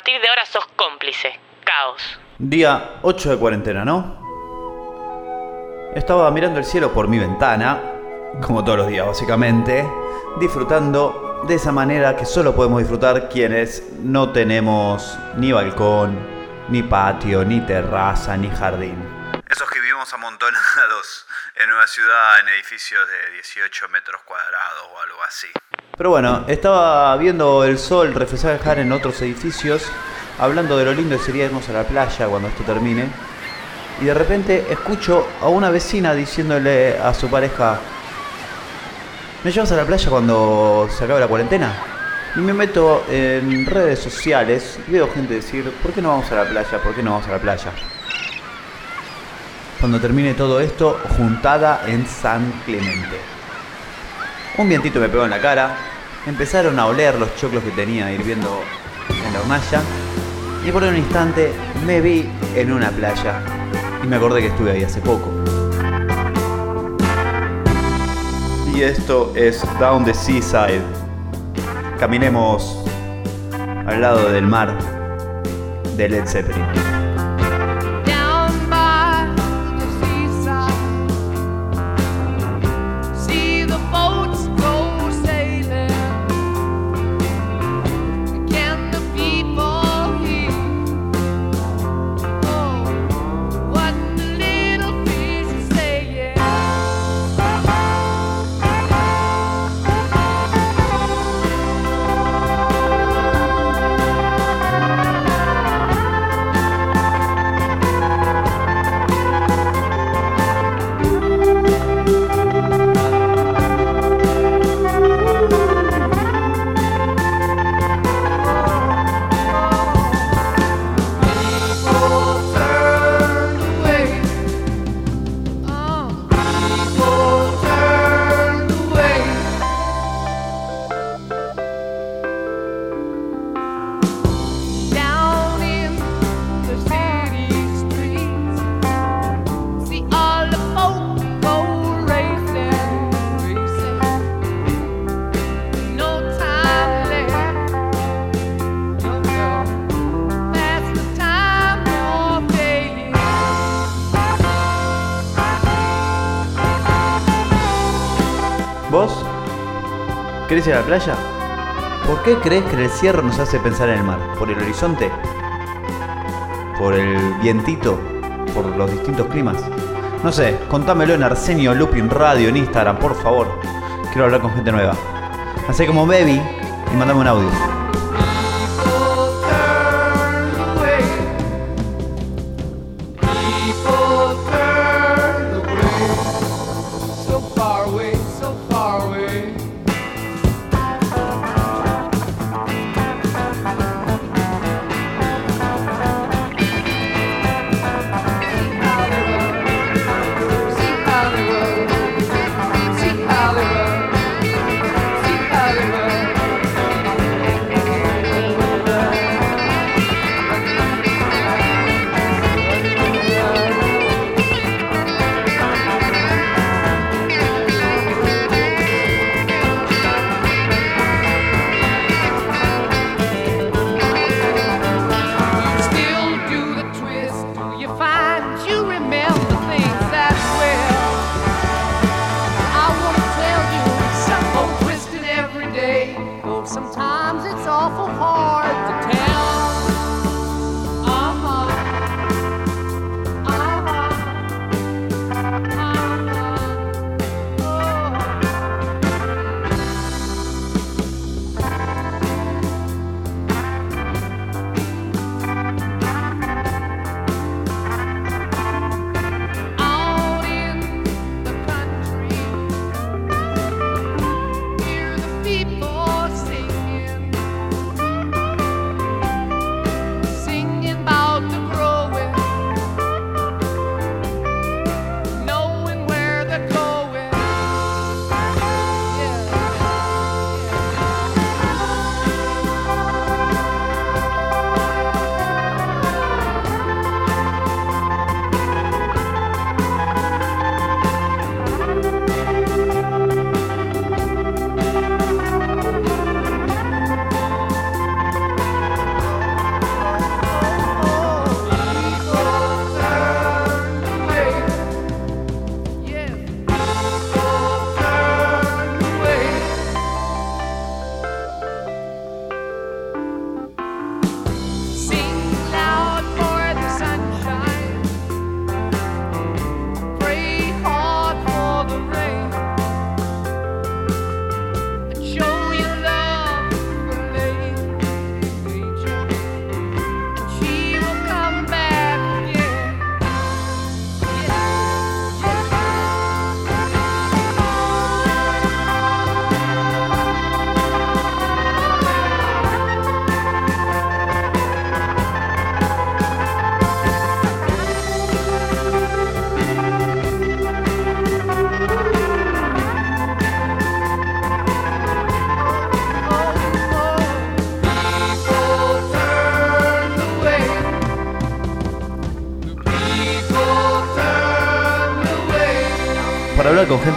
partir de ahora sos cómplice. Caos. Día 8 de cuarentena, ¿no? Estaba mirando el cielo por mi ventana, como todos los días básicamente, disfrutando de esa manera que solo podemos disfrutar quienes no tenemos ni balcón, ni patio, ni terraza, ni jardín. Esos que amontonados en una ciudad en edificios de 18 metros cuadrados o algo así. Pero bueno, estaba viendo el sol reflejar en otros edificios, hablando de lo lindo que sería irnos a la playa cuando esto termine. Y de repente escucho a una vecina diciéndole a su pareja, ¿me llevas a la playa cuando se acabe la cuarentena? Y me meto en redes sociales y veo gente decir, ¿por qué no vamos a la playa? ¿Por qué no vamos a la playa? Cuando termine todo esto, juntada en San Clemente. Un vientito me pegó en la cara, empezaron a oler los choclos que tenía hirviendo en la hornalla y por un instante me vi en una playa y me acordé que estuve ahí hace poco. Y esto es Down the Seaside. Caminemos al lado del mar de Led Zeppelin. ¿Querés ir a la playa? ¿Por qué crees que el cierre nos hace pensar en el mar? ¿Por el horizonte? ¿Por el vientito? ¿Por los distintos climas? No sé, contámelo en Arsenio Lupin Radio en Instagram, por favor. Quiero hablar con gente nueva. Hacé como Baby y mandame un audio. people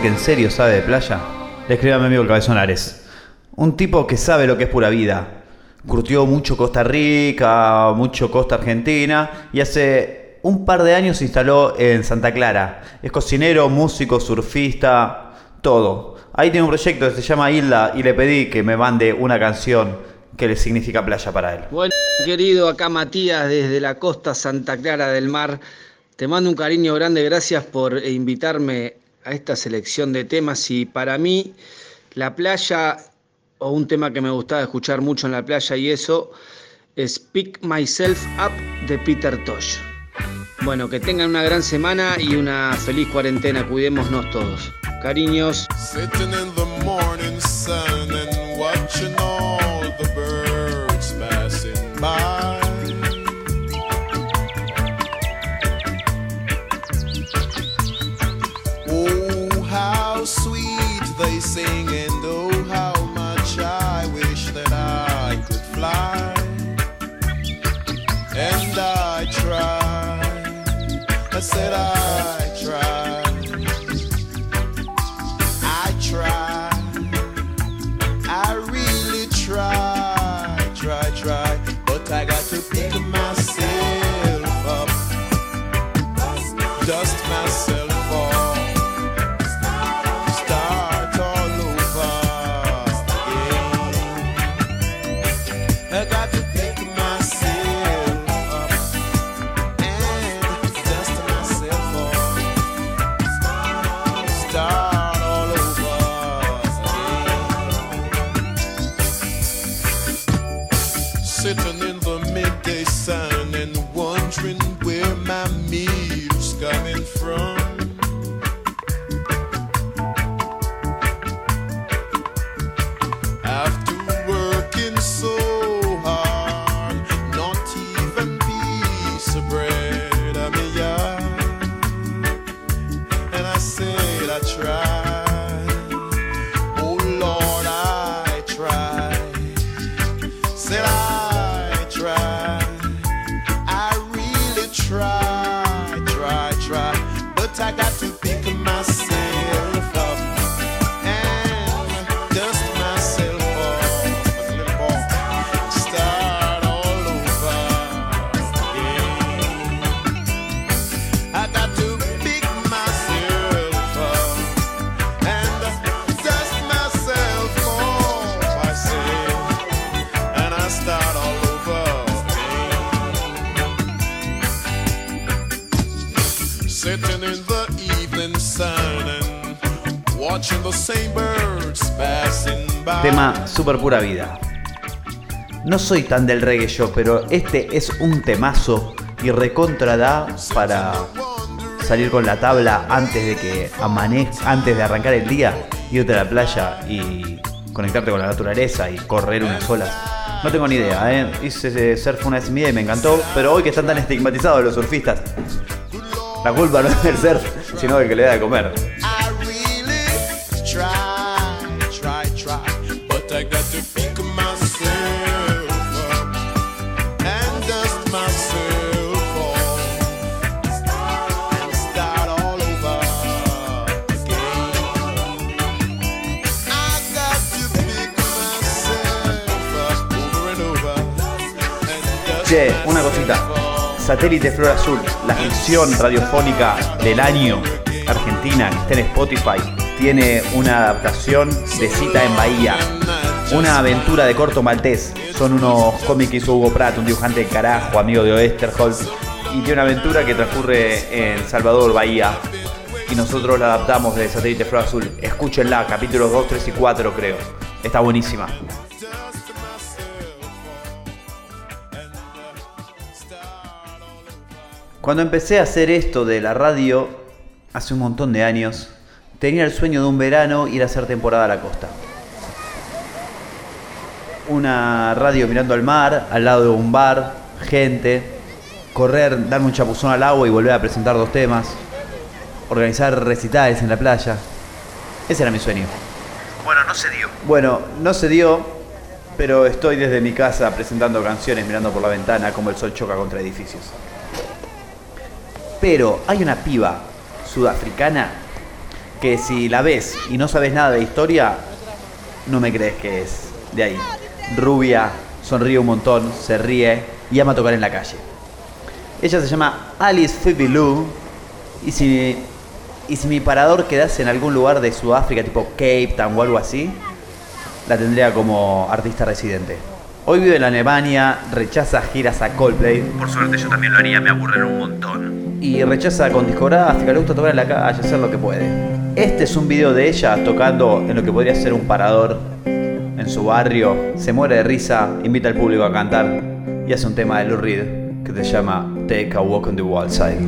que en serio sabe de playa? Le escribe a mi amigo el Cabezón Ares. Un tipo que sabe lo que es pura vida. Curtió mucho Costa Rica, mucho Costa Argentina y hace un par de años se instaló en Santa Clara. Es cocinero, músico, surfista, todo. Ahí tiene un proyecto que se llama Isla y le pedí que me mande una canción que le significa playa para él. Bueno, querido, acá Matías desde la costa Santa Clara del Mar. Te mando un cariño grande, gracias por invitarme a esta selección de temas y para mí la playa o un tema que me gustaba escuchar mucho en la playa y eso es Pick Myself Up de Peter Tosh. Bueno, que tengan una gran semana y una feliz cuarentena, cuidémonos todos. Cariños. will. Super pura vida. No soy tan del reggae yo, pero este es un temazo y recontra da para salir con la tabla antes de que amanezca, antes de arrancar el día, irte a la playa y conectarte con la naturaleza y correr unas olas. No tengo ni idea, ¿eh? hice surf una vez y me encantó, pero hoy que están tan estigmatizados los surfistas, la culpa no es del surf, sino del que le da de comer. Che, una cosita. Satélite Flor Azul, la ficción radiofónica del año argentina que está en Spotify, tiene una adaptación de Cita en Bahía. Una aventura de corto maltés. Son unos cómics que hizo Hugo Pratt, un dibujante de carajo, amigo de Oesterholz. Y tiene una aventura que transcurre en Salvador, Bahía. Y nosotros la adaptamos de Satélite Flor Azul. Escúchenla, capítulos 2, 3 y 4 creo. Está buenísima. Cuando empecé a hacer esto de la radio, hace un montón de años, tenía el sueño de un verano ir a hacer temporada a la costa. Una radio mirando al mar, al lado de un bar, gente, correr, darme un chapuzón al agua y volver a presentar dos temas, organizar recitales en la playa. Ese era mi sueño. Bueno, no se dio. Bueno, no se dio, pero estoy desde mi casa presentando canciones mirando por la ventana como el sol choca contra edificios. Pero hay una piba sudafricana que si la ves y no sabes nada de historia, no me crees que es de ahí. Rubia, sonríe un montón, se ríe y ama tocar en la calle. Ella se llama Alice Phoebe Lou y si, y si mi parador quedase en algún lugar de Sudáfrica, tipo Cape Town o algo así, la tendría como artista residente. Hoy vive en Alemania, rechaza giras a Coldplay. Por suerte yo también lo haría, me aburren un montón. Y rechaza con discográfica, le gusta tocar en la calle, hacer lo que puede. Este es un video de ella tocando en lo que podría ser un parador en su barrio. Se muere de risa, invita al público a cantar y hace un tema de Lou Reed que se llama Take a Walk on the Wild Side.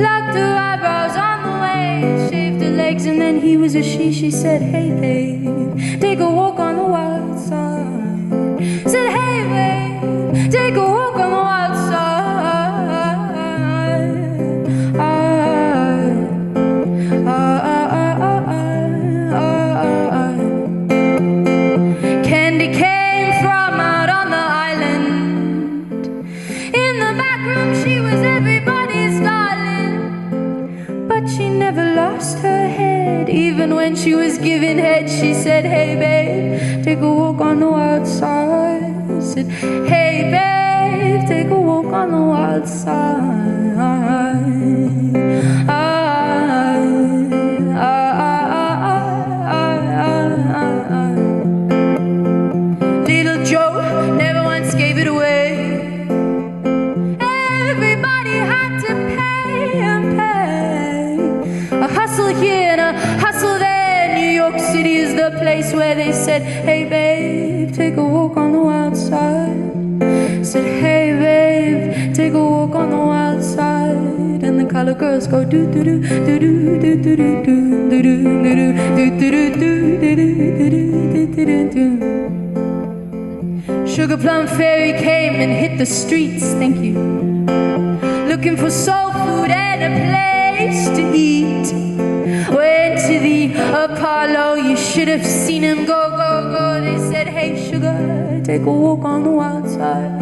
Plucked her eyebrows on the way, shaved her legs, and then he was a she. She said, Hey, babe, take a walk on the wild side. Said, Hey, babe, take a when she was giving head, she said, Hey, babe, take a walk on the wild side. I Said, Hey, babe, take a walk on the wild side. A hustle here and a York City is the place where they said, Hey babe, take a walk on the wild side. Said, Hey babe, take a walk on the wild side. And the color girls go do do do do do do do do do do do do do do do do do do do. Sugar Plum Fairy came and hit the streets, thank you. Looking for soul food and a place to eat. Went to the Apollo, you should have seen him go, go, go. They said, Hey, sugar, take a walk on the wild side.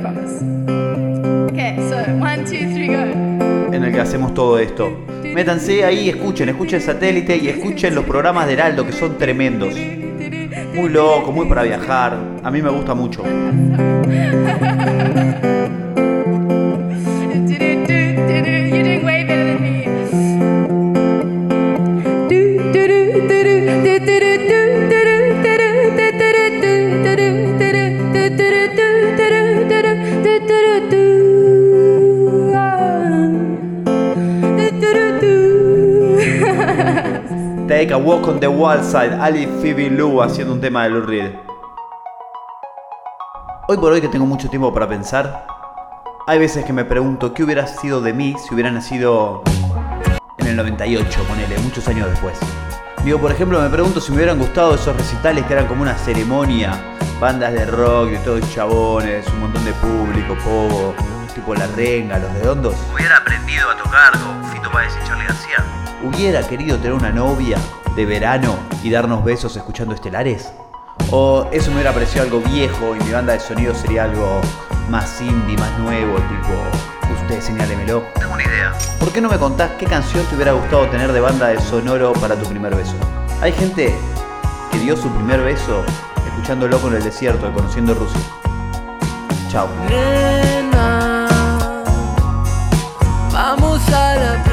Promise. Okay, so one, two, three, go. en el que hacemos todo esto. Métanse ahí, escuchen, escuchen satélite y escuchen los programas de Heraldo que son tremendos. Muy loco, muy para viajar. A mí me gusta mucho. Walk on the Wild Side, Ali Phoebe Lou haciendo un tema de Lou Reed. Hoy por hoy que tengo mucho tiempo para pensar, hay veces que me pregunto qué hubiera sido de mí si hubiera nacido en el 98, ponele, muchos años después. Digo, por ejemplo, me pregunto si me hubieran gustado esos recitales que eran como una ceremonia, bandas de rock, de todos chabones, un montón de público, pogo, tipo La Renga, Los Redondos. Hubiera aprendido a tocar con Fito Páez y Charlie García. ¿Hubiera querido tener una novia de verano y darnos besos escuchando estelares? ¿O eso me hubiera parecido algo viejo y mi banda de sonido sería algo más indie, más nuevo, tipo, usted señálemelo? Tengo una idea. ¿Por qué no me contás qué canción te hubiera gustado tener de banda de sonoro para tu primer beso? Hay gente que dio su primer beso escuchando Loco en el Desierto y conociendo Rusia. Chao. Nena, vamos a la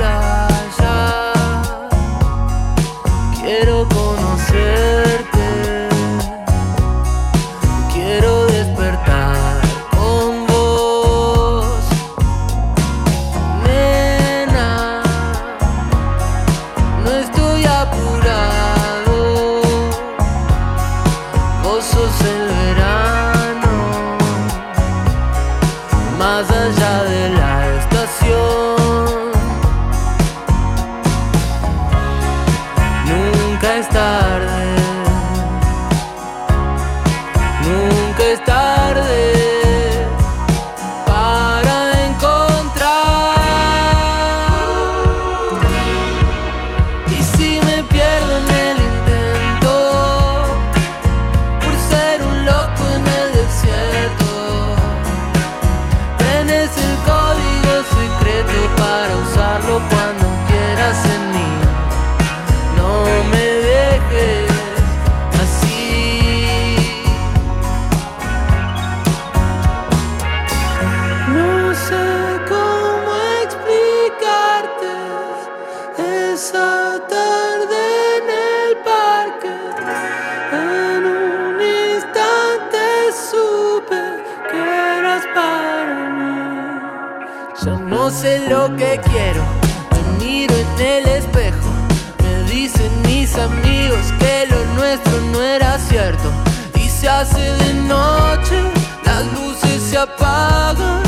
eras para mí. Ya no sé lo que quiero, me miro en el espejo. Me dicen mis amigos que lo nuestro no era cierto. Y se hace de noche, las luces se apagan.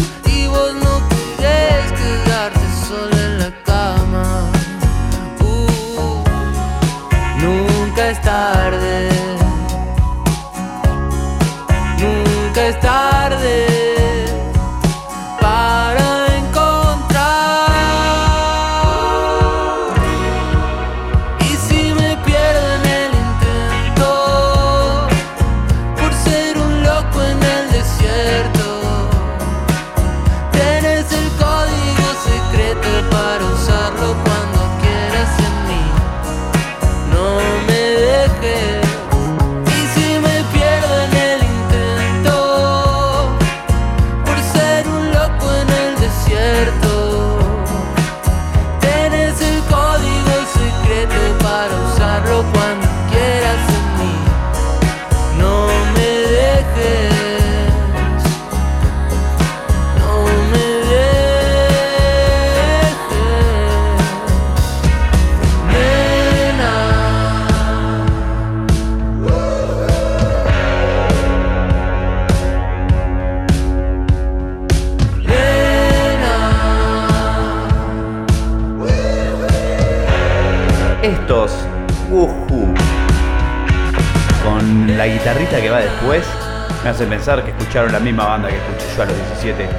hace pensar que escucharon la misma banda que escuché yo a los 17,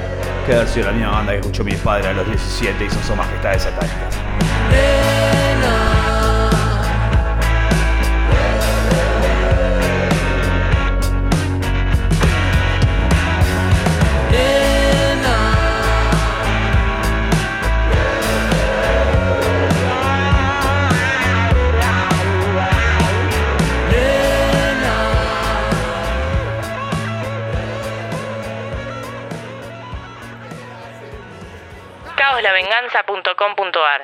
que haber sido la misma banda que escuchó mi padre a los 17 y son sus majestades satánicas. con punto A.